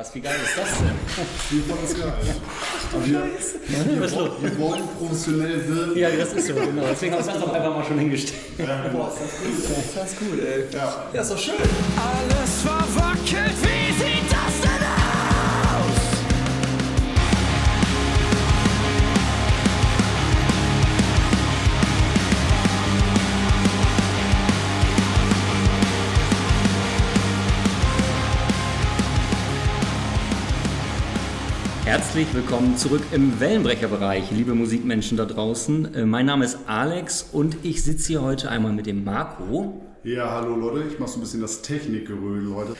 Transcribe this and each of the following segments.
Was, wie geil ist das denn? Wir fanden es geil. Aber wir, wir, wir wollen professionell wirken. Ja, das ist so, genau. Deswegen haben wir das doch einfach mal schon hingestellt. Boah, ist das gut. Das ist gut, ey. Ja. Ja, ist doch schön. Alles verwackelt, Herzlich willkommen zurück im Wellenbrecherbereich, liebe Musikmenschen da draußen. Äh, Mein Name ist Alex und ich sitze hier heute einmal mit dem Marco. ja, hallo Leute, ich mache so ein bisschen das Technikgerödel heute.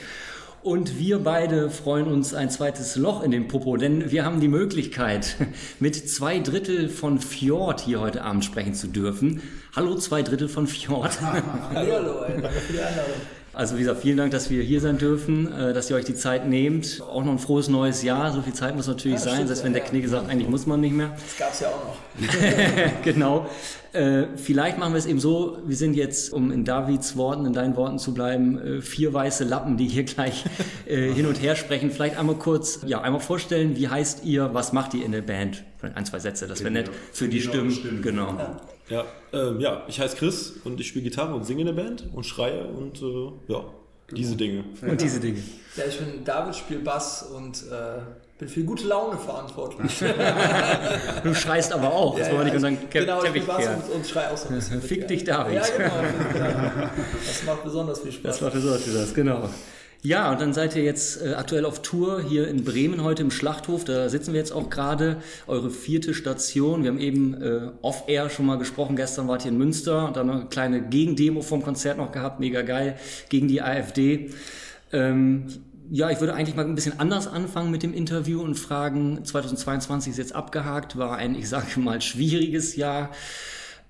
Und wir beide freuen uns ein zweites Loch in den Popo, denn wir haben die Möglichkeit, mit zwei Drittel von Fjord hier heute Abend sprechen zu dürfen. Hallo, zwei Drittel von Fjord. Hallo, die Einladung. Also wie gesagt, vielen Dank, dass wir hier sein dürfen, äh, dass ihr euch die Zeit nehmt. Auch noch ein frohes neues Jahr. So viel Zeit muss natürlich Ja, sein, stimmt, selbst wenn der ja. Knigge sagt, eigentlich muss man nicht mehr. Das gab's ja auch noch. genau. Äh, vielleicht machen wir es eben so, wir sind jetzt, um in Davids Worten, in deinen Worten zu bleiben, äh, vier weiße Lappen, die hier gleich äh, hin und her sprechen. Vielleicht einmal kurz, ja, einmal vorstellen, wie heißt ihr, was macht ihr in der Band? Ein, zwei Sätze, das wäre nett für die Genau, Stimmen. Stimmen. Genau. Ja, ähm, ja, ich heiße Chris und ich spiele Gitarre und singe in der Band und schreie und äh, ja, diese Dinge. Und diese Dinge. Ja, ich bin David, spiele Bass und äh, bin für gute Laune verantwortlich. Du schreist aber auch, das wollen wir nicht unseren Ke genau, ich spiele Bass und, und schrei auch so ein bisschen. mit, Fick ja. dich, David. Ja, genau. Ja. Das macht besonders viel Spaß. Das war für sollte das, genau. Ja, und dann seid ihr jetzt äh, aktuell auf Tour hier in Bremen heute im Schlachthof. Da sitzen wir jetzt auch gerade. Eure vierte Station. Wir haben eben äh, off-air schon mal gesprochen. Gestern wart ihr in Münster und dann eine kleine Gegendemo vom Konzert noch gehabt. Mega geil. Gegen die AfD. Ähm, ja, ich würde eigentlich mal ein bisschen anders anfangen mit dem Interview und fragen, 2022 ist jetzt abgehakt, war ein, ich sage mal, schwieriges Jahr.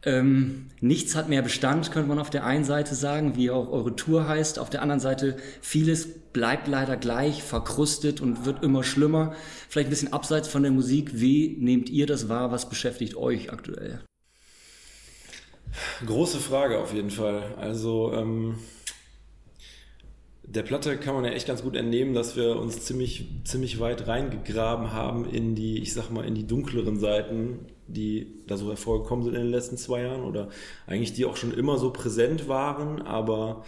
Ähm, nichts hat mehr Bestand, könnte man auf der einen Seite sagen, wie auch eure Tour heißt. Auf der anderen Seite, vieles bleibt leider gleich, verkrustet und wird immer schlimmer. Vielleicht ein bisschen abseits von der Musik. Wie nehmt ihr das wahr? Was beschäftigt euch aktuell? Große Frage auf jeden Fall. Also ähm, der Platte kann man ja echt ganz gut entnehmen, dass wir uns ziemlich, ziemlich weit reingegraben haben in die, ich sag mal, in die dunkleren Seiten, die da so hervorgekommen sind in den letzten zwei Jahren oder eigentlich die auch schon immer so präsent waren, aber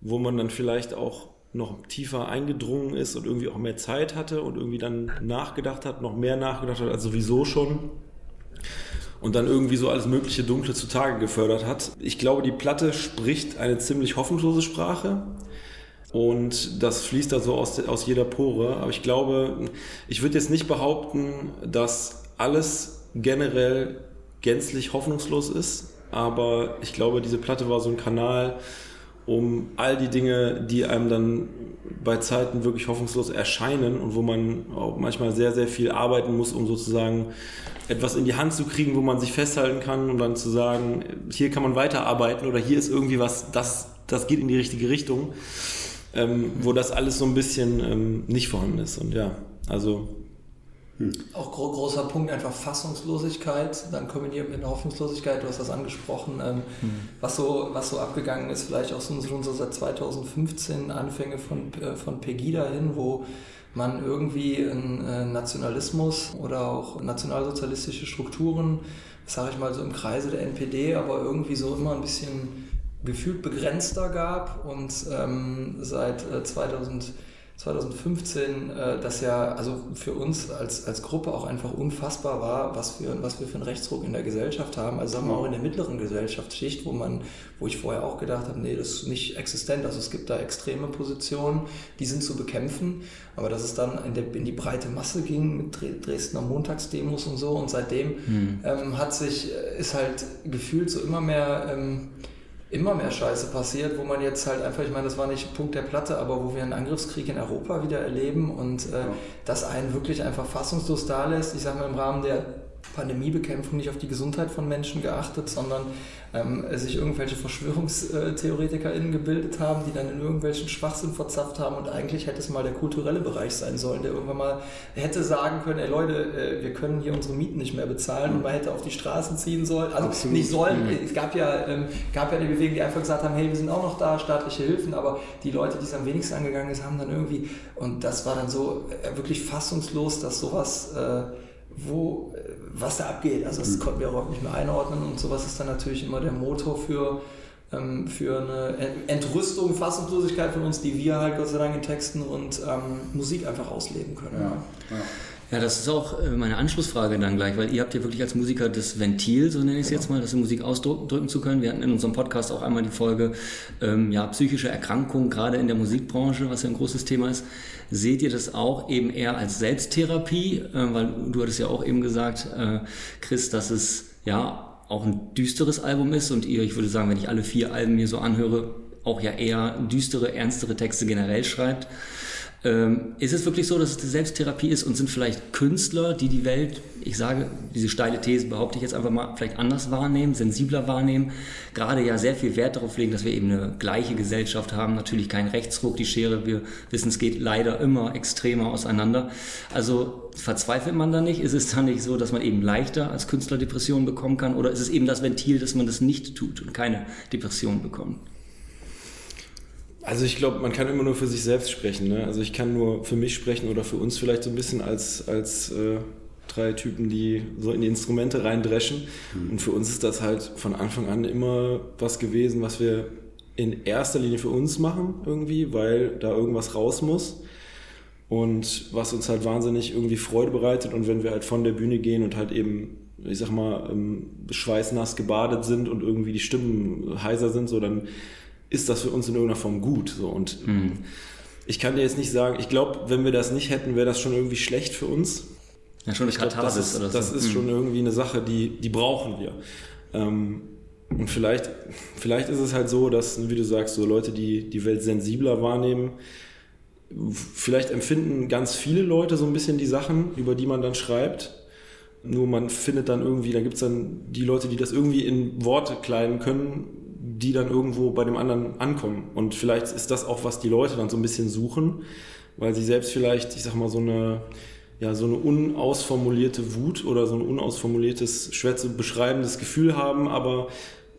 wo man dann vielleicht auch noch tiefer eingedrungen ist und irgendwie auch mehr Zeit hatte und irgendwie dann nachgedacht hat, noch mehr nachgedacht hat als sowieso schon und dann irgendwie so alles mögliche Dunkle zutage gefördert hat. Ich glaube, die Platte spricht eine ziemlich hoffnungslose Sprache. Und das fließt da so aus, aus jeder Pore. Aber ich glaube, ich würde jetzt nicht behaupten, dass alles generell gänzlich hoffnungslos ist. Aber ich glaube, diese Platte war so ein Kanal, um all die Dinge, die einem dann bei Zeiten wirklich hoffnungslos erscheinen und wo man auch manchmal sehr, sehr viel arbeiten muss, um sozusagen etwas in die Hand zu kriegen, wo man sich festhalten kann und dann zu sagen, hier kann man weiterarbeiten oder hier ist irgendwie was, das, das geht in die richtige Richtung, ähm, wo das alles so ein bisschen ähm, nicht vorhanden ist. Und ja, also Auch gro großer Punkt einfach Fassungslosigkeit, dann kombiniert mit Hoffnungslosigkeit, du hast das angesprochen, ähm, was, so, was so abgegangen ist, vielleicht auch so, schon so seit 2015 Anfänge von, äh, von Pegida hin, wo man irgendwie einen äh, Nationalismus oder auch nationalsozialistische Strukturen, sage ich mal so im Kreise der NPD, aber irgendwie so immer ein bisschen gefühlt begrenzter gab. Und ähm, seit äh, 2000 2015, äh, das ja also für uns als, als Gruppe auch einfach unfassbar war, was wir, was wir für einen Rechtsruck in der Gesellschaft haben. Also sagen wir auch in der mittleren Gesellschaftsschicht, wo man, wo ich vorher auch gedacht habe, nee, das ist nicht existent. Also es gibt da extreme Positionen, die sind zu bekämpfen, aber dass es dann in, der, in die breite Masse ging mit Dre- Dresdner Montagsdemos und so und seitdem ähm, hat sich, äh, ist halt gefühlt so immer mehr ähm, immer mehr Scheiße passiert, wo man jetzt halt einfach, ich meine, das war nicht Punkt der Platte, aber wo wir einen Angriffskrieg in Europa wieder erleben und äh, das einen wirklich einfach fassungslos da lässt. Ich sage mal im Rahmen der Pandemiebekämpfung nicht auf die Gesundheit von Menschen geachtet, sondern ähm, sich irgendwelche VerschwörungstheoretikerInnen gebildet haben, die dann in irgendwelchen Schwachsinn verzapft haben und eigentlich hätte es mal der kulturelle Bereich sein sollen, der irgendwann mal hätte sagen können, ey Leute, äh, wir können hier unsere Mieten nicht mehr bezahlen und man hätte auf die Straßen ziehen sollen, also Absolut. nicht sollen, Mhm. es gab ja, ähm, gab ja eine Bewegung, die einfach gesagt haben, hey, wir sind auch noch da, staatliche Hilfen, aber die Leute, die es am wenigsten angegangen ist, haben dann irgendwie, und das war dann so äh, wirklich fassungslos, dass sowas, äh, wo, was da abgeht, also das konnten wir überhaupt nicht mehr einordnen und sowas ist dann natürlich immer der Motor für, ähm, für eine Ent- Entrüstung, Fassungslosigkeit von uns, die wir halt Gott sei Dank in Texten und ähm, Musik einfach ausleben können. Ja, ja. Ja, das ist auch äh, meine Anschlussfrage dann gleich, weil ihr habt ja wirklich als Musiker das Ventil, so nenne ich es jetzt mal, das in Musik ausdrücken zu können. Wir hatten in unserem Podcast auch einmal die Folge ähm, ja, psychische Erkrankungen, gerade in der Musikbranche, was ja ein großes Thema ist. Seht ihr das auch eben eher als Selbsttherapie? Äh, weil du hattest ja auch eben gesagt, äh, Chris, dass es ja auch ein düsteres Album ist und ihr, ich würde sagen, wenn ich alle vier Alben mir so anhöre, auch ja eher düstere, ernstere Texte generell schreibt. Ähm, ist es wirklich so, dass es eine Selbsttherapie ist und sind vielleicht Künstler, die die Welt, ich sage, diese steile These behaupte ich jetzt einfach mal, vielleicht anders wahrnehmen, sensibler wahrnehmen, gerade ja sehr viel Wert darauf legen, dass wir eben eine gleiche Gesellschaft haben, natürlich kein Rechtsruck, die Schere, wir wissen, es geht leider immer extremer auseinander. Also verzweifelt man da nicht? Ist es dann nicht so, dass man eben leichter als Künstler Depressionen bekommen kann oder ist es eben das Ventil, dass man das nicht tut und keine Depression bekommt? Also ich glaube, man kann immer nur für sich selbst sprechen. Ne? Also ich kann nur für mich sprechen oder für uns vielleicht so ein bisschen als, als äh, drei Typen, die so in die Instrumente reindreschen. Und für uns ist das halt von Anfang an immer was gewesen, was wir in erster Linie für uns machen irgendwie, weil da irgendwas raus muss. Und was uns halt wahnsinnig irgendwie Freude bereitet. Und wenn wir halt von der Bühne gehen und halt eben, ich sag mal, ähm, schweißnass gebadet sind und irgendwie die Stimmen heiser sind, so dann ist das für uns in irgendeiner Form gut. So. Und ich kann dir jetzt nicht sagen, ich glaube, wenn wir das nicht hätten, wäre das schon irgendwie schlecht für uns. Ja, schon eine Ich glaub, das ist, oder so. das ist Mhm. schon irgendwie eine Sache, die, die brauchen wir. Ähm, und vielleicht, vielleicht ist es halt so, dass, wie du sagst, so Leute, die die Welt sensibler wahrnehmen, vielleicht empfinden ganz viele Leute so ein bisschen die Sachen, über die man dann schreibt. Nur man findet dann irgendwie, da gibt es dann die Leute, die das irgendwie in Worte kleiden können, die dann irgendwo bei dem anderen ankommen. Und vielleicht ist das auch, was die Leute dann so ein bisschen suchen, weil sie selbst vielleicht, ich sag mal, so eine, ja, so eine unausformulierte Wut oder so ein unausformuliertes, schwer zu beschreibendes Gefühl haben, aber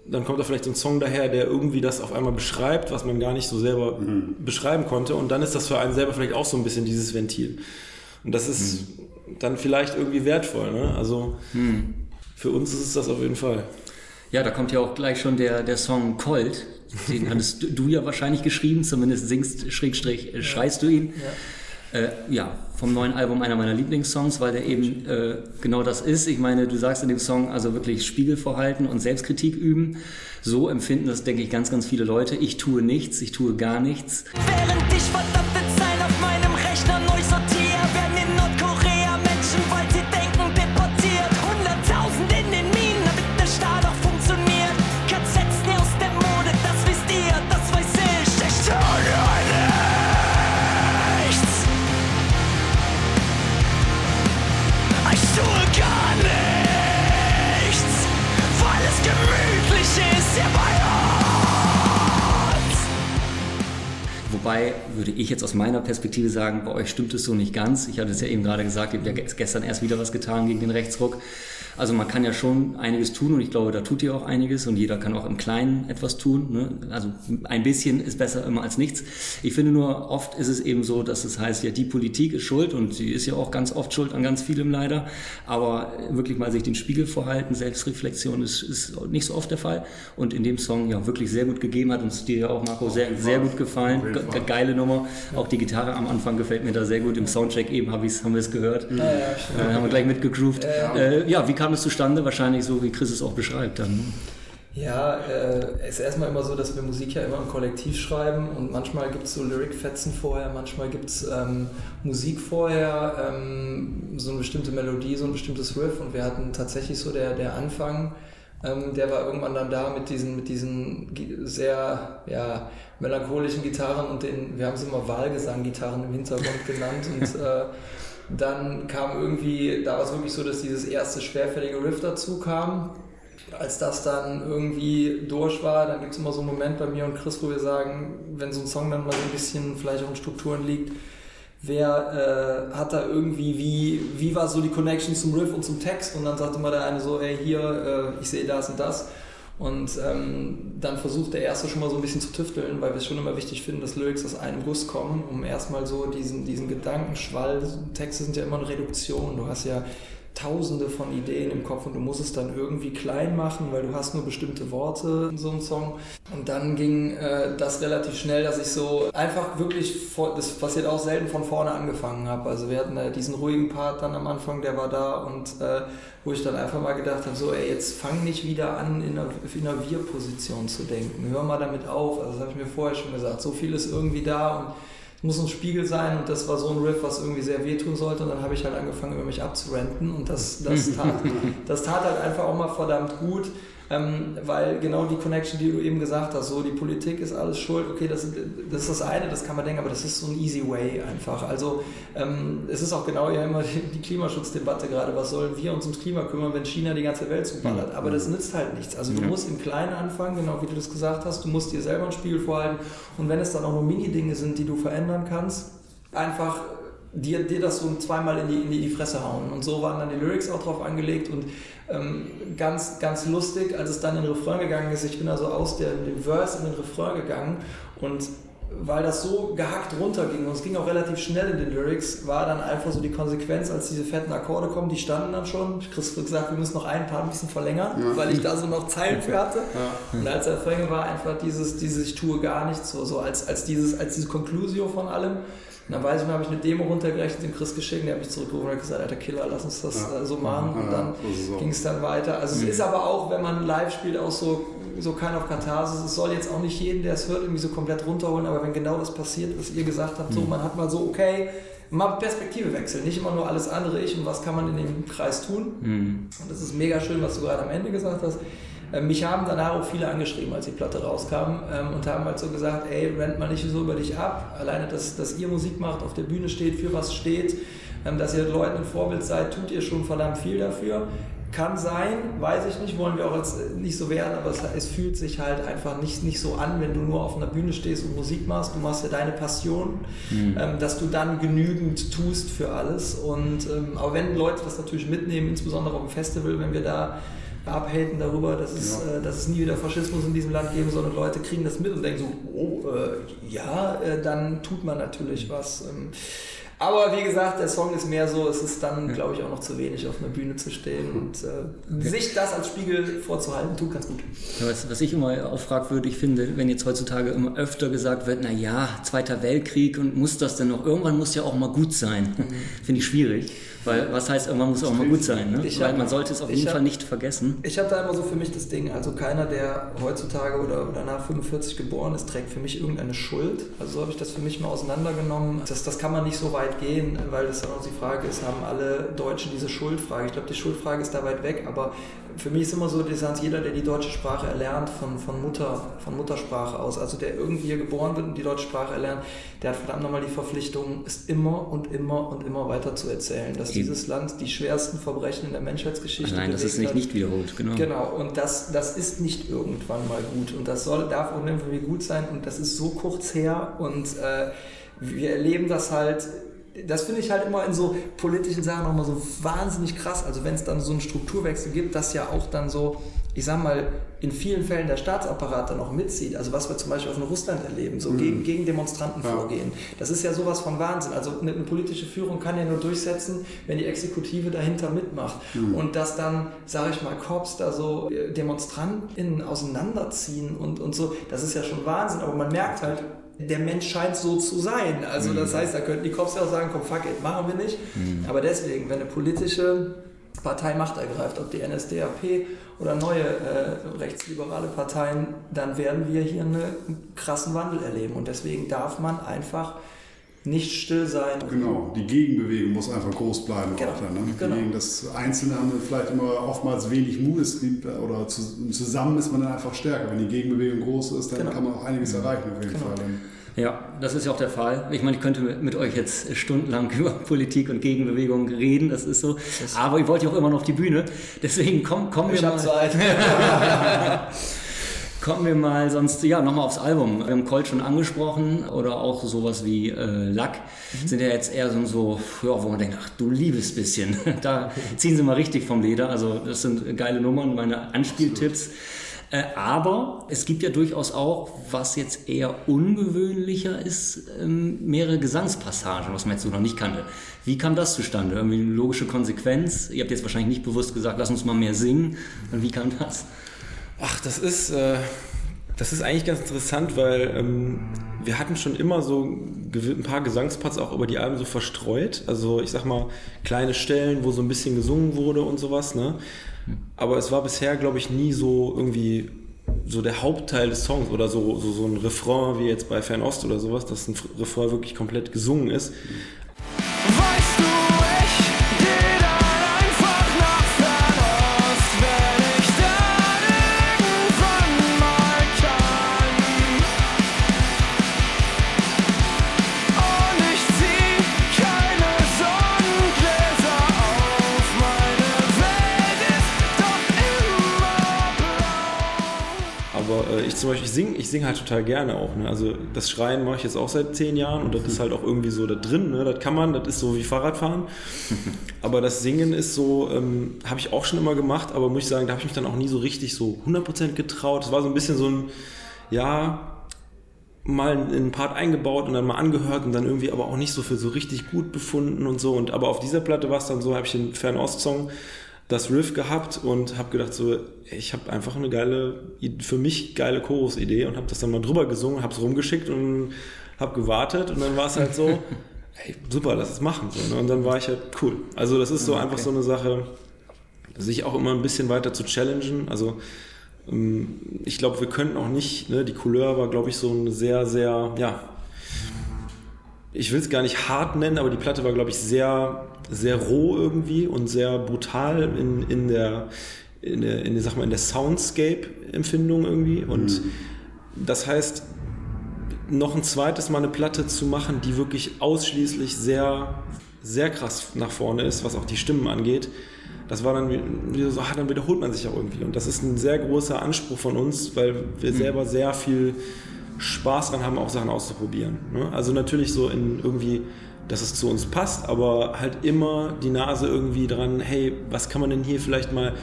dann kommt da vielleicht so ein Song daher, der irgendwie das auf einmal beschreibt, was man gar nicht so selber beschreiben konnte. Und dann ist das für einen selber vielleicht auch so ein bisschen dieses Ventil. Und das ist dann vielleicht irgendwie wertvoll. Ne? Also für uns ist es das auf jeden Fall. Ja, da kommt ja auch gleich schon der, der Song Cold. Den hattest du- ja wahrscheinlich geschrieben, zumindest singst, Schrägstrich, äh, schreist du ihn. Ja. Äh, ja, vom neuen Album einer meiner Lieblingssongs, weil der eben äh, genau das ist. Ich meine, du sagst in dem Song also wirklich Spiegel vorhalten und Selbstkritik üben. So empfinden das, denke ich, ganz, ganz viele Leute. Ich tue nichts, ich tue gar nichts. Während ich verdammte ich jetzt aus meiner Perspektive sagen, bei euch stimmt es so nicht ganz. Ich hatte es ja eben gerade gesagt, ihr habt ja gestern erst wieder was getan gegen den Rechtsruck. Also man kann ja schon einiges tun und ich glaube, da tut ihr auch einiges und jeder kann auch im Kleinen etwas tun. Ne? Also ein bisschen ist besser immer als nichts. Ich finde nur, oft ist es eben so, dass es heißt, ja, die Politik ist schuld und sie ist ja auch ganz oft schuld an ganz vielem leider. Aber wirklich mal sich den Spiegel vorhalten, Selbstreflexion ist, ist nicht so oft der Fall. Und in dem Song ja wirklich sehr gut gegeben hat uns dir ja auch, Marco, sehr, sehr gut gefallen. Ge geile Nummer. Auch die Gitarre am Anfang gefällt mir da sehr gut. Im Soundcheck eben hab ich's, haben wir es gehört. Ja, ja. Äh, haben wir gleich mitgegroovt. Äh, ja, wie kam es zustande? Wahrscheinlich so, wie Chris es auch beschreibt dann. ne? Ja, äh, es ist erstmal immer so, dass wir Musik ja immer im Kollektiv schreiben und manchmal gibt es so Lyric-Fetzen vorher, manchmal gibt es ähm, Musik vorher, ähm, so eine bestimmte Melodie, so ein bestimmtes Riff und wir hatten tatsächlich so der, der Anfang, ähm, der war irgendwann dann da mit diesen, mit diesen sehr ja, melancholischen Gitarren und den, wir haben sie immer Wahlgesang-Gitarren im Hintergrund genannt und äh, Dann kam irgendwie, da war es wirklich so, dass dieses erste schwerfällige Riff dazu kam. Als das dann irgendwie durch war, dann gibt es immer so einen Moment bei mir und Chris, wo wir sagen, wenn so ein Song dann mal so ein bisschen vielleicht auch in Strukturen liegt, wer äh, hat da irgendwie, wie, wie war so die Connection zum Riff und zum Text? Und dann sagte immer der eine so, ey, hier, äh, ich sehe das und das. Und ähm, dann versucht der Erste schon mal so ein bisschen zu tüfteln, weil wir es schon immer wichtig finden, dass Lyrics aus einem Guss kommen, um erstmal so diesen, diesen Gedankenschwall, Texte sind ja immer eine Reduktion, du hast ja tausende von Ideen im Kopf und du musst es dann irgendwie klein machen, weil du hast nur bestimmte Worte in so einem Song. Und dann ging äh, das relativ schnell, dass ich so einfach wirklich, vor, das passiert auch selten, von vorne angefangen habe. Also wir hatten äh, diesen ruhigen Part dann am Anfang, der war da und äh, wo ich dann einfach mal gedacht habe, so ey, jetzt fang nicht wieder an, in einer, in einer Wir-Position zu denken. Hör mal damit auf. Also das habe ich mir vorher schon gesagt. So viel ist irgendwie da und muss ein Spiegel sein und das war so ein Riff, was irgendwie sehr wehtun sollte. Und dann habe ich halt angefangen, über mich abzurenten. Und das, das, tat, das tat halt einfach auch mal verdammt gut, ähm, weil genau die Connection, die du eben gesagt hast, so die Politik ist alles schuld, okay, das, das ist das eine, das kann man denken, aber das ist so ein easy way einfach. Also ähm, es ist auch genau ja immer die, Klimaschutzdebatte gerade, was sollen wir uns ums Klima kümmern, wenn China die ganze Welt zuballert, aber das nützt halt nichts. Also du ja. musst im Kleinen anfangen, genau wie du das gesagt hast, du musst dir selber einen Spiegel vorhalten und wenn es dann auch nur Mini-Dinge sind, die du verändern kannst, einfach dir, dir das so zweimal in die, in die Fresse hauen. Und so waren dann die Lyrics auch drauf angelegt und ähm, ganz, ganz lustig, als es dann in den Refrain gegangen ist, ich bin also aus der, dem Verse in den Refrain gegangen und weil das so gehackt runterging und es ging auch relativ schnell in den Lyrics, war dann einfach so die Konsequenz, als diese fetten Akkorde kommen, die standen dann schon. Ich habe gesagt, wir müssen noch ein paar ein bisschen verlängern, ja. weil ich da so noch Zeilen für hatte. Ja. Und als der Refrain war einfach dieses, dieses Ich tue gar nichts, so, so als, als, dieses, als diese Conclusio von allem. Und dann weiß ich noch, habe ich eine Demo runtergerechnet, dem Chris geschickt, der hat mich zurückgerufen und gesagt, alter Killer, lass uns das ja. Äh, so machen. Und dann so. ging es dann weiter. Also mhm. es ist aber auch, wenn man live spielt, auch so, so kein auf Katharsis. Es soll jetzt auch nicht jeden, der es hört, irgendwie so komplett runterholen, aber wenn genau das passiert, was ihr gesagt habt, so, mhm. man hat mal so, okay, mal Perspektive wechseln, nicht immer nur alles andere ich und was kann man in dem Kreis tun. Mhm. Und das ist mega schön, was du gerade am Ende gesagt hast. Ähm, mich haben danach auch viele angeschrieben, als die Platte rauskam ähm, und haben halt so gesagt, ey, rennt mal nicht so über dich ab. Alleine, dass, dass ihr Musik macht, auf der Bühne steht, für was steht, ähm, dass ihr Leuten ein Vorbild seid, tut ihr schon verdammt viel dafür. Kann sein, weiß ich nicht, wollen wir auch jetzt nicht so werden, aber es, es, fühlt sich halt einfach nicht, nicht so an, wenn du nur auf einer Bühne stehst und Musik machst. Du machst ja deine Passion, mhm. ähm, dass du dann genügend tust für alles. Und, ähm, aber wenn Leute das natürlich mitnehmen, insbesondere auf dem Festival, wenn wir da abhaten darüber, dass es, ja. äh, dass es nie wieder Faschismus in diesem Land geben soll und Leute kriegen das mit und denken so, oh, äh, ja, äh, dann tut man natürlich was. Ähm, aber wie gesagt, der Song ist mehr so, es ist dann, glaube ich, auch noch zu wenig, auf einer Bühne zu stehen und äh, sich das als Spiegel vorzuhalten, tut ganz gut. Was, was ich immer auch fragwürdig finde, wenn jetzt heutzutage immer öfter gesagt wird, na ja, Zweiter Weltkrieg und muss das denn noch, irgendwann muss ja auch mal gut sein. Mhm. finde ich schwierig. Weil was heißt, irgendwann muss auch mal gut sein, ne? Weil man sollte es auf jeden hab, Fall nicht vergessen. Ich habe da immer so für mich das Ding, also keiner, der heutzutage oder, oder nach 45 geboren ist, trägt für mich irgendeine Schuld. Also so habe ich das für mich mal auseinandergenommen. Das, das kann man nicht so weit gehen, weil das dann auch die Frage ist, haben alle Deutschen diese Schuldfrage? Ich glaube, die Schuldfrage ist da weit weg, aber für mich ist immer so, dass jeder, der die deutsche Sprache erlernt, von, von, Mutter, von Muttersprache aus, also der irgendwie hier geboren wird und die deutsche Sprache erlernt, der hat verdammt nochmal die Verpflichtung, es immer und immer und immer weiter zu erzählen, dass Eben. dieses Land die schwersten Verbrechen in der Menschheitsgeschichte Nein, das ist nicht, nicht wiederholt, genau. Genau, und das, das ist nicht irgendwann mal gut. Und das soll, darf auch irgendwie gut sein. Und das ist so kurz her. Und äh, wir erleben das halt das finde ich halt immer in so politischen Sachen nochmal so wahnsinnig krass. Also wenn es dann so einen Strukturwechsel gibt, dass ja auch dann so, ich sag mal, in vielen Fällen der Staatsapparat dann auch mitzieht. Also was wir zum Beispiel auch in Russland erleben, so mhm. gegen, gegen Demonstranten ja. vorgehen. Das ist ja sowas von Wahnsinn. Also eine, eine, politische Führung kann ja nur durchsetzen, wenn die Exekutive dahinter mitmacht. Mhm. Und dass dann, sage ich mal, Korps da so äh, DemonstrantInnen auseinanderziehen und, und so, das ist ja schon Wahnsinn. Aber man merkt halt, der Mensch scheint so zu sein. Also das mhm. heißt, da könnten die Cops ja auch sagen, komm, fuck it, machen wir nicht. Mhm. Aber deswegen, wenn eine politische Partei Macht ergreift, ob die NSDAP oder neue äh, rechtsliberale Parteien, dann werden wir hier einen krassen Wandel erleben. Und deswegen darf man einfach nicht still sein. Genau, die Gegenbewegung muss einfach groß bleiben. Genau. Auch dann, ne? genau. Gegen das Einzelne haben wir vielleicht immer oftmals wenig Mut oder zusammen ist man dann einfach stärker. Wenn die Gegenbewegung groß ist, dann genau. kann man auch einiges erreichen auf jeden genau. Fall. Ja, das ist ja auch der Fall. Ich meine, ich könnte mit euch jetzt stundenlang über Politik und Gegenbewegung reden, das ist so. Aber ich wollte ja auch immer noch auf die Bühne. Deswegen komm, kommen wir ich mal. Zeit. Kommen wir mal sonst, ja, nochmal aufs Album. Wir haben Colt schon angesprochen oder auch sowas wie äh, Lack. Mhm. Sind ja jetzt eher so, so ja, wo man denkt, ach du liebes bisschen. da ziehen sie mal richtig vom Leder. Also das sind geile Nummern, meine Anspieltipps. Äh, aber es gibt ja durchaus auch, was jetzt eher ungewöhnlicher ist, ähm, mehrere Gesangspassagen, was man jetzt so noch nicht kannte. Wie kam das zustande? Irgendwie eine logische Konsequenz? Ihr habt jetzt wahrscheinlich nicht bewusst gesagt, lass uns mal mehr singen. Und wie kam das? Ach, das ist, äh, das ist eigentlich ganz interessant, weil ähm, wir hatten schon immer so ein paar Gesangsparts auch über die Alben so verstreut. Also ich sag mal, kleine Stellen, wo so ein bisschen gesungen wurde und sowas. Ne? Aber es war bisher, glaube ich, nie so irgendwie so der Hauptteil des Songs oder so, so, so ein Refrain wie jetzt bei Fernost oder sowas, dass ein Refrain wirklich komplett gesungen ist. Weißt zum Beispiel, ich singe ich sing halt total gerne auch. Ne? Also das Schreien mache ich jetzt auch seit zehn Jahren und das ist halt auch irgendwie so da drin. Ne? Das kann man, das ist so wie Fahrradfahren. aber das Singen ist so, ähm, habe ich auch schon immer gemacht, aber muss ich sagen, da habe ich mich dann auch nie so richtig so 100% getraut. Es war so ein bisschen so ein, ja, mal einen Part eingebaut und dann mal angehört und dann irgendwie aber auch nicht so für so richtig gut befunden und so. Und aber auf dieser Platte war es dann so, habe ich den Fernost-Song das Riff gehabt und habe gedacht so, ich habe einfach eine geile, für mich geile Chorus-Idee und habe das dann mal drüber gesungen, habe es rumgeschickt und habe gewartet und dann war es halt so, hey, super, lass es machen. So, ne? Und dann war ich halt cool. Also das ist so okay. einfach so eine Sache, sich auch immer ein bisschen weiter zu challengen. Also ähm, ich glaube, wir könnten auch nicht, ne, die Couleur war, glaube ich, so eine sehr, sehr, ja, ich will es gar nicht hart nennen, aber die Platte war, glaube ich, sehr, sehr roh irgendwie und sehr brutal in, in der, in der, in der, sag mal, in der Soundscape-Empfindung irgendwie. Und mhm. das heißt, noch ein zweites Mal eine Platte zu machen, die wirklich ausschließlich sehr, sehr krass nach vorne ist, was auch die Stimmen angeht, das war dann wieder so, ah, dann wiederholt man sich auch irgendwie. Und das ist ein sehr großer Anspruch von uns, weil wir mhm. selber sehr viel Spaß dran haben, auch Sachen auszuprobieren. Ne? Also natürlich so in irgendwie, dass es zu uns passt, aber halt immer die Nase irgendwie dran, hey, was kann man denn hier vielleicht mal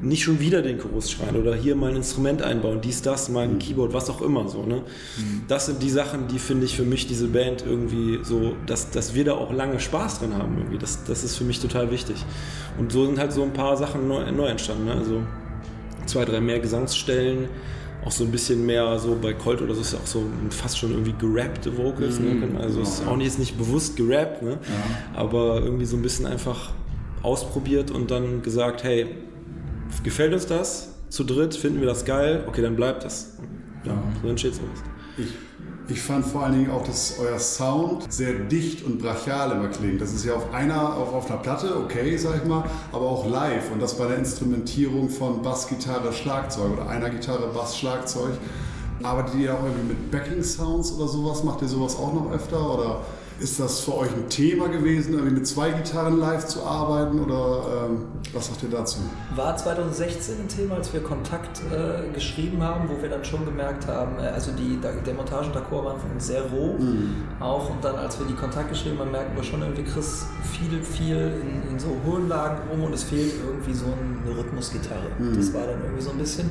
nicht schon wieder den Chorus schreien oder hier mal ein Instrument einbauen, dies, das, mal ein mhm. Keyboard, was auch immer so. Ne? Mhm. Das sind die Sachen, die finde ich für mich diese Band irgendwie so, dass, dass wir da auch lange Spaß dran haben irgendwie. Das, das ist für mich total wichtig. Und so sind halt so ein paar Sachen neu, neu entstanden. Ne? Also zwei, drei mehr Gesangsstellen, auch so ein bisschen mehr so bei Colt oder so ist ja auch so fast schon irgendwie gerappte Vocals. Ne? Mhm. Ne? Also es ist auch nicht, jetzt nicht bewusst gerappt, ne? Ja. aber irgendwie so ein bisschen einfach ausprobiert und dann gesagt, hey, gefällt uns das? Zu dritt finden wir das geil, okay, dann bleibt das. Ja, so entsteht sowas. Ich ich fand vor allen Dingen auch, dass euer Sound sehr dicht und brachial immer klingt. Das ist ja auf einer, auf, auf einer Platte, okay, sag ich mal, aber auch live. Und das bei der Instrumentierung von Bass, Gitarre, Schlagzeug oder einer Gitarre, Bass, Schlagzeug. Arbeitet ihr auch irgendwie mit Backing-Sounds oder sowas? Macht ihr sowas auch noch öfter? Oder ist das für euch ein Thema gewesen, irgendwie mit zwei Gitarren live zu arbeiten oder ähm, was sagt ihr dazu? War 2016 ein Thema, als wir Kontakt äh, geschrieben haben, wo wir dann schon gemerkt haben, äh, also die, der Montage und der Chor waren von uns sehr roh mhm. auch und dann als wir die Kontakt geschrieben haben, merken wir schon irgendwie, Chris viel, viel in, in so hohen Lagen rum und es fehlt irgendwie so eine Rhythmusgitarre. Mhm. Das war dann irgendwie so ein bisschen.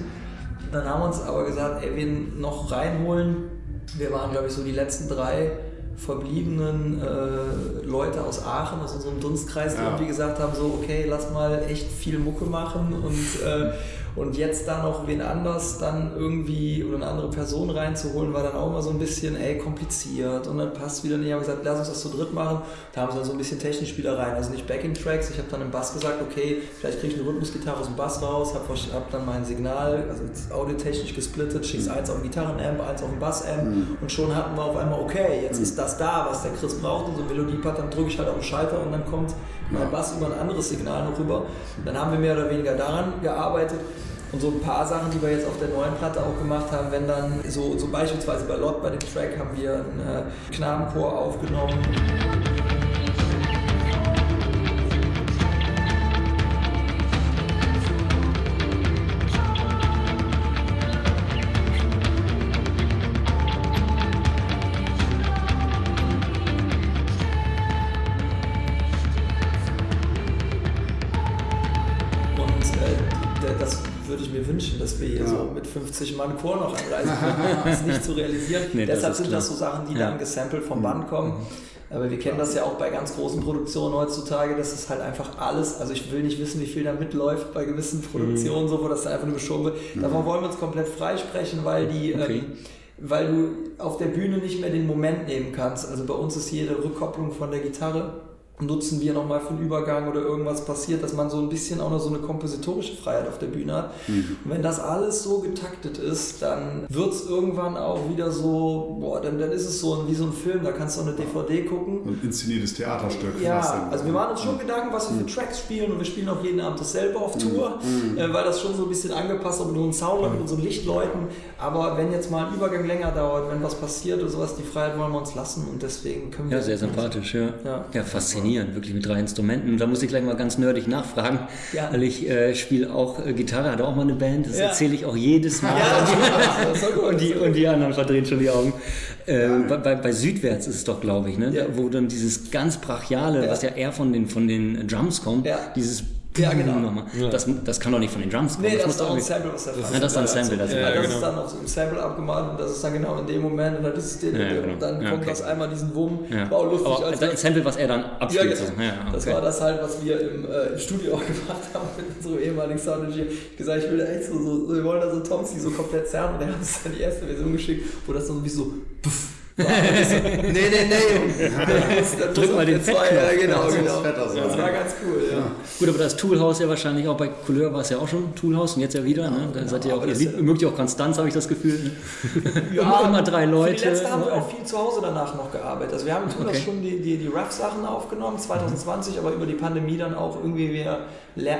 Dann haben wir uns aber gesagt, ey, wir noch reinholen. Wir waren, glaube ich, so die letzten drei verbliebenen äh, Leute aus Aachen, aus unserem Dunstkreis, die ja. irgendwie gesagt haben, so, okay, lass mal echt viel Mucke machen und äh, und jetzt da noch wen anders dann irgendwie oder eine andere Person reinzuholen, war dann auch immer so ein bisschen, ey, kompliziert und dann passt wieder nicht. Ich habe gesagt, lass uns das zu dritt machen. Da haben sie dann so ein bisschen Technikspielereien, also nicht Backing-Tracks. Ich habe dann im Bass gesagt, okay, vielleicht kriege ich eine Rhythmusgitarre aus dem Bass raus, habe hab dann mein Signal, also audiotechnisch gesplittet, schick's eins auf den Gitarrenamp, eins auf den Bassamp mhm. und schon hatten wir auf einmal, okay, jetzt mhm. ist das da, was der Chris braucht und so ein Melodiepad, dann drücke ich halt auf den Schalter und dann kommt mein Bass über ein anderes Signal noch rüber. Dann haben wir mehr oder weniger daran gearbeitet Und so ein paar Sachen, die wir jetzt auf der neuen Platte auch gemacht haben, wenn dann, so, so beispielsweise bei Lot, bei dem Track, haben wir einen äh, Knabenchor aufgenommen. 50 Mann Chor noch anreisen können. Das ist nicht zu realisieren. Nee, das Deshalb ist sind klar. das so Sachen, die Ja. dann gesampelt vom Band kommen. Aber wir kennen das ja auch bei ganz großen Produktionen heutzutage, dass es halt einfach alles, also ich will nicht wissen, wie viel da mitläuft bei gewissen Produktionen, so, wo das dann einfach nur geschoben wird. Davon wollen wir uns komplett freisprechen, weil die, Okay. ähm, weil du auf der Bühne nicht mehr den Moment nehmen kannst. Also bei uns ist jede Rückkopplung von der Gitarre nutzen wir nochmal für einen Übergang oder irgendwas passiert, dass man so ein bisschen auch noch so eine kompositorische Freiheit auf der Bühne hat. Und wenn das alles so getaktet ist, dann wird es irgendwann auch wieder so, boah, dann, dann ist es so wie so ein Film, da kannst du auch eine DVD gucken. Ein inszeniertes Theaterstück. Ja, also wir machen uns schon Gedanken, was wir für Tracks spielen und wir spielen auch jeden Abend dasselbe auf Tour, äh, weil das schon so ein bisschen angepasst ist mit unseren Sound mit unseren Lichtleuten. Aber wenn jetzt mal ein Übergang länger dauert, wenn was passiert oder sowas, die Freiheit wollen wir uns lassen und deswegen können wir. Ja, sehr sympathisch, ja. Ja. Ja, faszinierend, wirklich mit drei Instrumenten. Und da muss ich gleich mal ganz nerdig nachfragen, Ja. weil ich äh, spiele auch äh, Gitarre, hatte auch mal eine Band, das Ja. erzähle ich auch jedes Mal. Ja, und, die, und die anderen verdrehen schon die Augen. Äh, bei, bei, bei Südwärts ist es doch, glaube ich, ne? Da, wo dann dieses ganz brachiale, was ja eher von den, von den Drums kommt, dieses Ja, genau. nochmal. Das, das kann doch nicht von den Drums kommen. Nee, das muss ist doch ein Sample, was der Ja, das ist ein Sample, das das, ist- das ja, ist genau. dann auch so im Sample abgemalt und das ist dann genau in dem Moment und dann, ist es den, Ja, ja, genau. und dann Ja, kommt okay. das einmal diesen Wumm. Ja. War auch lustig. Aber als das wir- Sample, was er dann ja, abspielt. genau. so. ja, Das okay. war das halt, was wir im, äh, im Studio auch gemacht haben mit unserem ehemaligen Sound-Engineer. Ich hab gesagt, ich will da echt so, so, wir wollen da so Tomsy so komplett zerren und er hat uns dann die erste Version geschickt, wo das so wie so puff. Nee, nee, nee, dann Drück mal den Fettknopf. Ja, genau, Das genau. sein. Das war ganz cool, ja. Gut, aber das Toolhouse ja wahrscheinlich auch bei Couleur war es ja auch schon Toolhouse und jetzt ja wieder. Ne? Da seid ihr auch, ihr das liebt, ja- mögt ihr auch Konstanz, habe ich das Gefühl. Ne? Ja, immer drei Für Leute. die letzte haben wir auch viel zu Hause danach noch gearbeitet. Also wir haben Tunas Okay. schon die, die, die Rough-Sachen aufgenommen, 2020, aber über die Pandemie dann auch irgendwie, wir,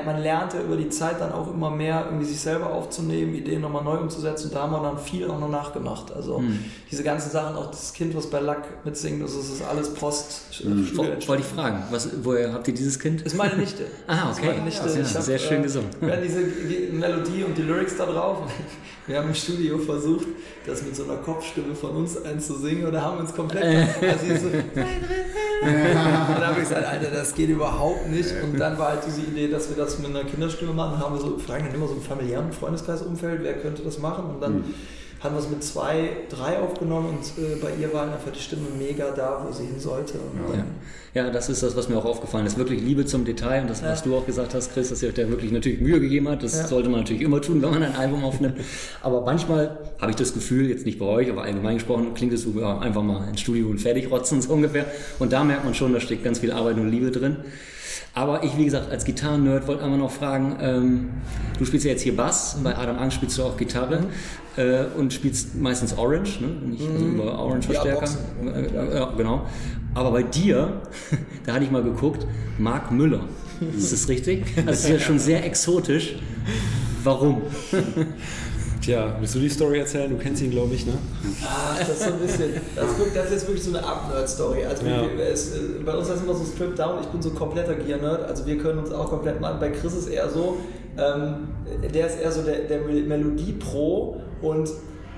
man lernte über die Zeit dann auch immer mehr, irgendwie sich selber aufzunehmen, Ideen nochmal neu umzusetzen. Und da haben wir dann viel auch noch nachgemacht. Also Hm. diese ganzen Sachen, auch das Kind, was bei Lack mitsingt, das ist, das ist alles Post. Hm. Wo- Wollte ich fragen, was, woher habt ihr dieses Kind? Das ist meine Nichte. Ah, Das ist okay. meine Nichte. Ja, Ich hab, sehr schön äh, gesungen. Wir hatten diese die Melodie und die Lyrics da drauf. Wir haben im Studio versucht, das mit so einer Kopfstimme von uns einzusingen oder haben uns komplett. Also so, und dann habe ich gesagt, Alter, das geht überhaupt nicht. Und dann war halt diese Idee, dass wir das mit einer Kinderstimme machen. Haben wir so, fragen dann immer so im familiären Freundeskreisumfeld, wer könnte das machen? Und dann haben wir es mit zwei, drei aufgenommen und äh, bei ihr war einfach die Stimme mega da, wo sie hin sollte. Ja. ja, das ist das, was mir auch aufgefallen ist. Wirklich Liebe zum Detail und das, was du auch gesagt hast, Chris, dass ihr euch da wirklich natürlich Mühe gegeben hat. Das Ja. sollte man natürlich immer tun, wenn man ein Album aufnimmt. Aber manchmal habe ich das Gefühl, jetzt nicht bei euch, aber allgemein gesprochen, klingt es einfach mal ins Studio und fertig rotzen, so ungefähr. Und da merkt man schon, da steckt ganz viel Arbeit und Liebe drin. Aber ich, wie gesagt, als Gitarren-Nerd wollte einmal noch fragen, ähm, du spielst ja jetzt hier Bass, bei Adam Angst spielst du auch Gitarre äh, und spielst meistens Orange, ne? Nicht, also über Orange-Verstärker. Boxen. Äh, ja, genau. Aber bei dir, da hatte ich mal geguckt, Marc Müller. Ist das richtig? Also es ist ja schon sehr exotisch. Warum? Tja, willst du die Story erzählen? Du kennst ihn, glaube ich, ne? Ach, das ist so ein bisschen. Das ist, wirklich- das ist jetzt wirklich so eine Up-Nerd-Story. Also Ja. wir, es, bei uns ist immer so Strip Down, ich bin so kompletter Gear-Nerd, also wir können uns auch komplett machen. Bei Chris ist eher so, ähm, der ist eher so der, der Melodie-Pro und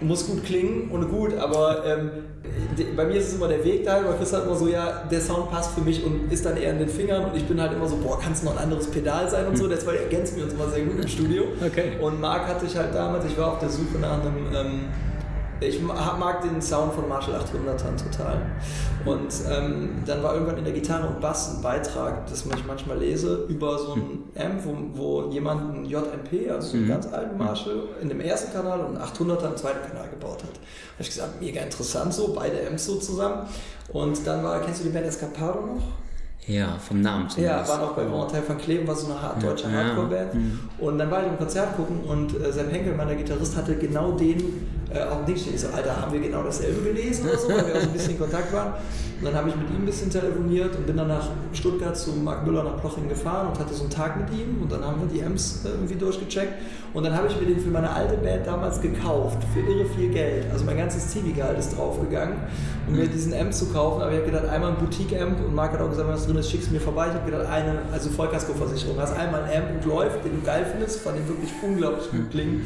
muss gut klingen und gut, aber ähm, bei mir ist es immer der Weg dahin, weil Chris hat immer so, ja, der Sound passt für mich und ist dann eher in den Fingern und ich bin halt immer so, boah, kann es noch ein anderes Pedal sein und so, deswegen ergänzen wir uns immer sehr gut im Studio. Okay. Und Marc hatte ich halt damals, ich war auf der Suche nach einem, ähm, ich ma- mag den Sound von Marshall 800ern total. Und ähm, dann war irgendwann in der Gitarre und Bass ein Beitrag, das ich manchmal lese, über so ein Amp, wo, wo jemand ein JMP, also so einen ganz alten Marshall, in dem ersten Kanal und einen 800er im zweiten Kanal gebaut hat. Da habe ich gesagt, mega interessant so, beide Amps so zusammen. Und dann war, kennst du die Band Escapado noch? Ja, vom Namen Ja, zumindest. waren auch bei Grand Hotel van Kleven, war so eine hart deutsche Ja. Hardcore-Band. Und dann war ich im Konzert gucken und äh, Sepp Henkelmann, der Gitarrist, hatte genau den äh, auf dem Ding stehen. Ich so, Alter, haben wir genau dasselbe gelesen oder so, weil wir auch so ein bisschen in Kontakt waren. Und dann habe ich mit ihm ein bisschen telefoniert und bin dann nach Stuttgart zu Marc Müller nach Ploching gefahren und hatte so einen Tag mit ihm und dann haben wir die Amps äh, irgendwie durchgecheckt. Und dann habe ich mir den für meine alte Band damals gekauft, für irre viel Geld. Also mein ganzes Zivi-Gehalt ist draufgegangen, um mir diesen Amp zu kaufen. Aber ich habe gedacht, einmal ein Boutique-Amp und Marc hat auch gesagt, was drin ist, schickst du mir vorbei. Ich habe gedacht, eine, also Vollkaskoversicherung, hast einmal ein Amp und läuft, den du geil findest, von dem wirklich unglaublich gut klingen.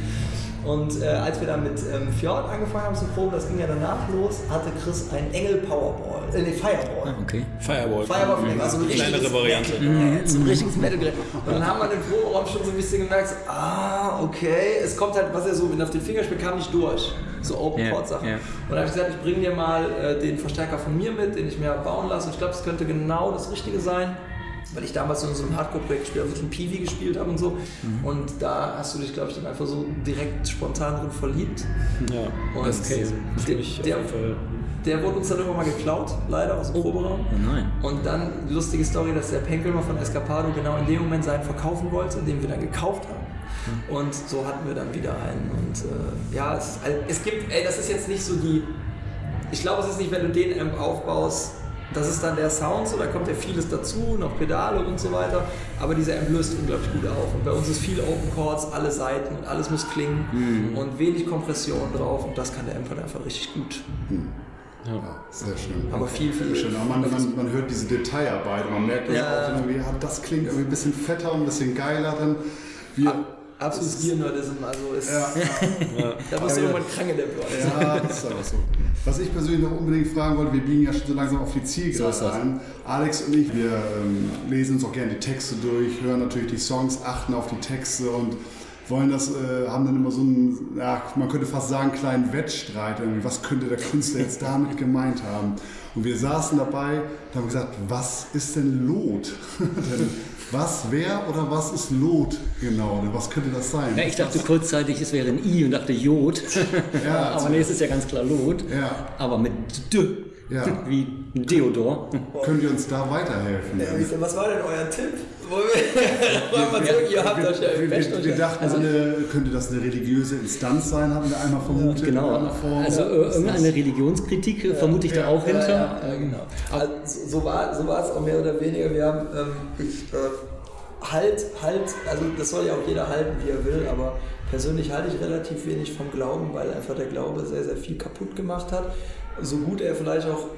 Und äh, als wir dann mit ähm, Fjord angefangen haben zu proben, das ging ja danach los, hatte Chris ein Engel Powerball, äh, nee, Fireball. Ah, okay. Fireball. Fireball von also ein Kleinere Variante. Metal, so ein richtiges Metal-Gerät. Und dann haben wir im Proberaum schon so ein bisschen gemerkt, so, ah, okay, es kommt halt, was er so auf den Finger spielt, kam nicht durch. So Open-Chord-Sachen. Ja, ja. Und dann habe ich gesagt, ich bringe dir mal äh, den Verstärker von mir mit, den ich mir bauen lasse. Und ich glaube, es könnte genau das Richtige sein. Weil ich damals so in so einem Hardcore-Projekt gespielt habe, ein Peewee gespielt habe und so. Mhm. Und da hast du dich, glaube ich, dann einfach so direkt spontan drin verliebt. Ja, Und Case. Für der- der-. Der wurde uns dann irgendwann mal geklaut, leider aus dem Proberaum. Oh nein. Und dann die lustige Story, dass der Penkel mal von Escapado genau in dem Moment seinen verkaufen wollte, den wir dann gekauft haben. Und so hatten wir dann wieder einen. Und äh, ja, es, also, es gibt, ey, das ist jetzt nicht so die. Ich glaube, es ist nicht, wenn du den Amp aufbaust, das ist dann der Sound, so da kommt ja vieles dazu, noch Pedale und so weiter. Aber dieser Amp löst unglaublich gut auf. Und bei uns ist viel Open Chords, alle Seiten und alles muss klingen und wenig Kompression drauf. Und das kann der Amp halt einfach richtig gut. Ja. Sehr schön. Aber viel, viel Schön. Aber man, man, man hört diese Detailarbeit und man merkt das Ja. auch irgendwie, ja, das klingt irgendwie ein bisschen fetter und ein bisschen geiler. Dann wir, Absolutes Gear-Nerdism, also ist, ja, da bist du irgendwann krank in der Birne. ja, das ist einfach so. Was ich persönlich noch unbedingt fragen wollte, wir biegen ja schon so langsam auf die Zielgerade das. ein. Alex und ich, wir ähm, lesen uns auch gerne die Texte durch, hören natürlich die Songs, achten auf die Texte und wollen das, äh, haben dann immer so einen, ja, man könnte fast sagen, kleinen Wettstreit irgendwie. Was könnte der Künstler jetzt damit gemeint haben? Und wir saßen dabei und haben gesagt, was ist denn Lot? Denn was, wer oder was ist Lot genau? Oder was könnte das sein? Ja, ich dachte kurzzeitig, es wäre ein I und dachte Jod. Ja, Aber nee, es ist ja ganz klar Lot. Ja. Aber mit D. Ja. Wie Deodor. Könnt ihr uns da weiterhelfen? Äh, Was war denn euer Tipp? Wollen wir, ja ja. dachten alle, könnte das eine religiöse Instanz sein, hatten wir einmal vermutet. Genau. Also äh, irgendeine Religionskritik äh, vermute ich da auch hinter. Ja, ja, ja, genau. Also, so, so war so war es auch mehr oder weniger. Wir haben ähm, ich, äh, halt, halt, also das soll ja auch jeder halten, wie er will, aber persönlich halte ich relativ wenig vom Glauben, weil einfach der Glaube sehr, sehr viel kaputt gemacht hat. So gut er vielleicht auch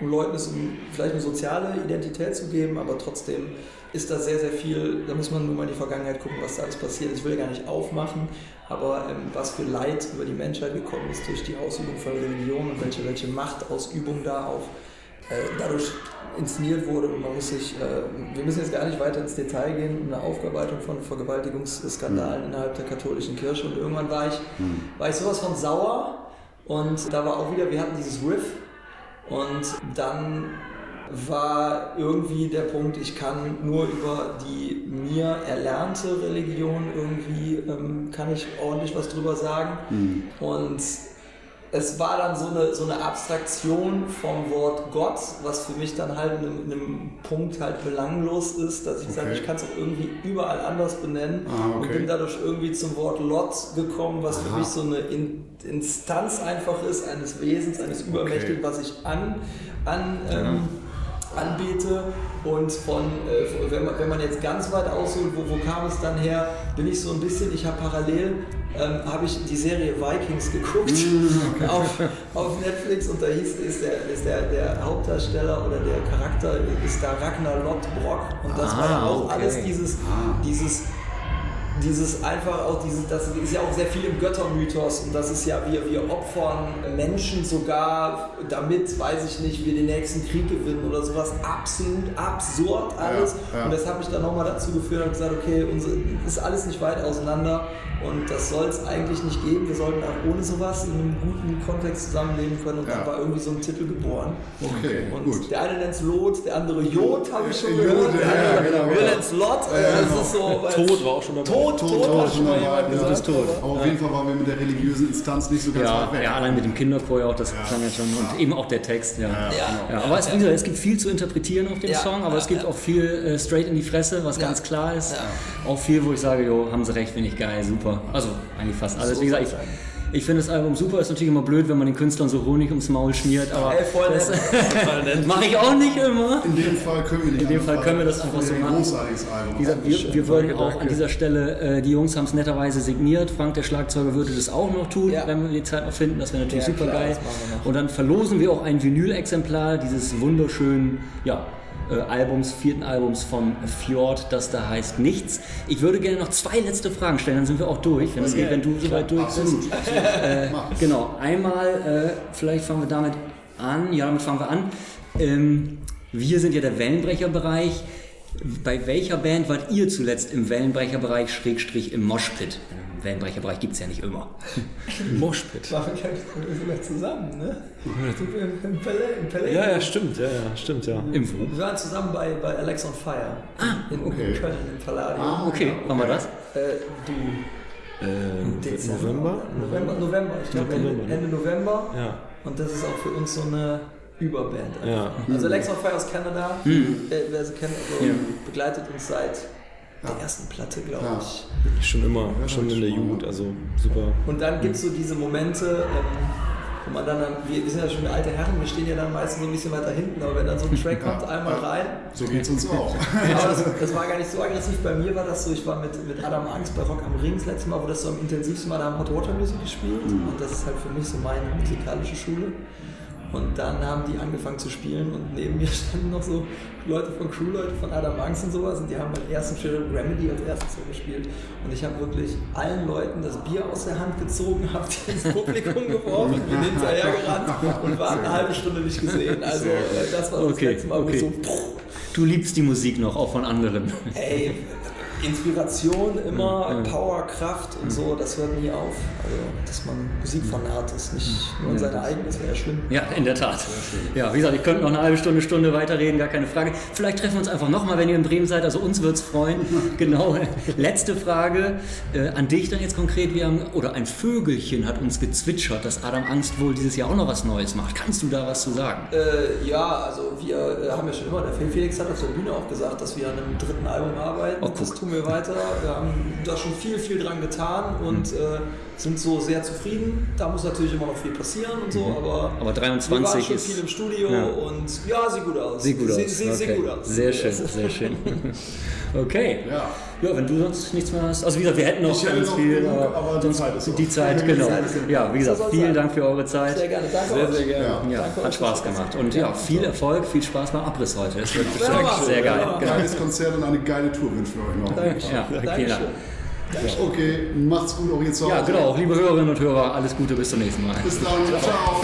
um Leuten ist, um vielleicht eine soziale Identität zu geben, aber trotzdem ist da sehr, sehr viel, da muss man nur mal in die Vergangenheit gucken, was da alles passiert. Ist. Ich will gar nicht aufmachen, aber ähm, was für Leid über die Menschheit gekommen ist durch die Ausübung von Religion und welche, welche Machtausübung da auch äh, dadurch inszeniert wurde. Und man muss sich, äh, wir müssen jetzt gar nicht weiter ins Detail gehen, eine Aufarbeitung von Vergewaltigungsskandalen innerhalb der katholischen Kirche. Und irgendwann war ich, war ich sowas von sauer und da war auch wieder, wir hatten dieses Riff und dann war irgendwie der Punkt, ich kann nur über die mir erlernte Religion irgendwie, ähm, kann ich ordentlich was drüber sagen. Und es war dann so eine, so eine Abstraktion vom Wort Gott, was für mich dann halt in einem, in einem Punkt halt belanglos ist, dass ich sage, Okay. ich kann es auch irgendwie überall anders benennen Ah, okay. und bin dadurch irgendwie zum Wort Lot gekommen, was für Aha. mich so eine In Instanz einfach ist, eines Wesens, eines Übermächtigen, was ich an, an ähm, anbete und von, äh, wenn, man, wenn man jetzt ganz weit ausholt, wo, wo kam es dann her, bin ich so ein bisschen, ich habe parallel, ähm, habe ich die Serie Vikings geguckt auf, auf Netflix und da hieß, ist, der, ist der, der Hauptdarsteller oder der Charakter ist da Ragnar Lothbrok und das war Ah, auch okay. alles dieses, dieses dieses einfach auch dieses, das ist ja auch sehr viel im Göttermythos und das ist ja, wir, wir opfern Menschen sogar, damit, weiß ich nicht, wir den nächsten Krieg gewinnen oder sowas. Absolut absurd alles. Ja, ja. Und das habe ich dann nochmal dazu geführt und gesagt, okay, unsere, ist alles nicht weit auseinander und das soll es eigentlich nicht geben. Wir sollten auch ohne sowas in einem guten Kontext zusammenleben können und Ja. dann war irgendwie so ein Titel geboren. Okay, Und gut. der eine nennt es Lot, der andere Jod, habe ich schon Jod, gehört. ja, Der andere, genau, wir genau. nennen es. Ja, das genau. ist so, weil- Tod war auch schon dabei. Tod, Mal Tod, jemand ja, ist tot. Aber auf jeden Fall waren wir mit der religiösen Instanz nicht so ganz Ja, weit weg. ja, allein mit dem Kinderchor ja auch, das klang ja schon. Und eben auch der Text, ja. Ja, aber es, wie gesagt, es gibt viel zu interpretieren auf dem Ja, Song, aber ja, es gibt ja. auch viel äh, straight in die Fresse, was Ja. ganz klar ist. Ja. Auch viel, wo ich sage, jo, haben sie recht, finde ich geil, super. Also eigentlich fast alles. So wie gesagt, ich. Ich finde das Album super, ist natürlich immer blöd, wenn man den Künstlern so Honig ums Maul schmiert, aber Ey, voll das mache ich auch nicht immer. In dem Fall können wir nicht In dem Fall können wir das einfach so Ein machen. großartiges Album. Wir, wir würden auch an dieser Stelle, äh, die Jungs haben es netterweise signiert, Frank, der Schlagzeuger, würde das auch noch tun, Ja. wenn wir die Zeit noch finden, das wäre natürlich Ja, super klar, geil. Und dann verlosen wir auch ein Vinylexemplar dieses wunderschönen, ja, äh, Albums, vierten Albums von Fjord, das da heißt Nichts. Ich würde gerne noch zwei letzte Fragen stellen, dann sind wir auch durch, wenn es geht, wenn du soweit durch bist. Absolut. Genau, einmal, äh, vielleicht fangen wir damit an. Ja, damit fangen wir an. Ähm, wir sind ja der Wellenbrecherbereich. Bei welcher Band wart ihr zuletzt im Wellenbrecherbereich, Schrägstrich im Moshpit? Im Wellenbrecherbereich gibt es ja nicht immer. Moshpit. Waren wir sogar zusammen, ne? Im- im Palais, im Palais. Ja, ja, stimmt, ja, ja, stimmt, ja. Im Wo? Wir waren zusammen bei, bei Alex on Fire. in, okay. in Köln, im Palladium. Ah, Okay, wann war das? Äh, du, Ähm, Dezember? November? November, November. Ich glaube Ende, November? Ende November. Ja. Und das ist auch für uns so eine Überband. Ja. Also Alex on Fire aus Kanada, äh, wer sie kennt, also begleitet uns seit der ersten Platte, glaube Ja. ich. Schon immer, schon in der Jugend, also super. Und dann gibt es so diese Momente, ähm, wo man dann, wir, wir sind ja schon alte Herren, wir stehen ja dann meistens so ein bisschen weiter hinten, aber wenn dann so ein Track kommt, einmal rein. So geht's uns auch. Aber das, das war gar nicht so aggressiv. Bei mir war das so, ich war mit, mit Adam Angst bei Rock am Ring das letzte Mal, wo das so am intensivsten war, da haben Hot Water Music gespielt. Und das ist halt für mich so meine musikalische Schule. Und dann haben die angefangen zu spielen und neben mir standen noch so Leute von Crew, Leute von Adam Angst und sowas und die haben beim ersten Schritt Remedy als erstes so gespielt. Und ich habe wirklich allen Leuten das Bier aus der Hand gezogen, habe die ins Publikum geworfen, bin hinterher gerannt und war eine halbe Stunde nicht gesehen. Also äh, das war das Okay, letzte Mal, okay. so Du liebst die Musik noch, auch von anderen. Ey, Inspiration immer, Power, Kraft und so, das hört nie auf. Also, dass man Musikfanat ist, nicht nur in seine eigene, das wäre ja schlimm. Ja, in der Tat. Ja, wie gesagt, ich könnte noch eine halbe Stunde, Stunde weiterreden, gar keine Frage. Vielleicht treffen wir uns einfach nochmal, wenn ihr in Bremen seid. Also uns wird's freuen. genau. Letzte Frage äh, an dich dann jetzt konkret. Wir haben, oder ein Vögelchen hat uns gezwitschert, dass Adam Angst wohl dieses Jahr auch noch was Neues macht. Kannst du da was zu sagen? Äh, ja, also wir äh, haben ja schon immer, der Felix hat auf der Bühne auch gesagt, dass wir an einem dritten Album arbeiten. Oh, das tun wir weiter. Wir haben da schon viel, viel dran getan und Mhm. äh, sind so sehr zufrieden. Da muss natürlich immer noch viel passieren und so, aber, Mhm. Aber wir waren 23 schon ist. viel im Studio Ja. und ja, sieht gut aus. Sieht gut aus. Sieht, sieht, sieht Okay. gut aus. Sehr Sieht schön, gut aus. sehr schön. Okay. Ja. Ja, wenn du sonst nichts mehr hast. Also wie gesagt, wir hätten noch ganz noch viel, genug, aber, aber die sonst Zeit ist die. Zeit, genau. Zeit ist auf. Ja, wie gesagt, vielen sein. Dank für eure Zeit. Sehr gerne, danke Sehr, sehr gerne. Ja. Ja, Danke hat Spaß gemacht. Und ja, viel Erfolg, viel Spaß beim Abriss heute. Es wird sehr geil. Ja. Genau. Geiles Konzert und eine geile Tour wünschen wir euch noch. Dankeschön. Ja, vielen Dankeschön. Dank. Okay, macht's gut auch jetzt zu Hause. Ja, genau. Liebe Hörerinnen und Hörer, alles Gute, bis zum nächsten Mal. Bis dann. Ciao.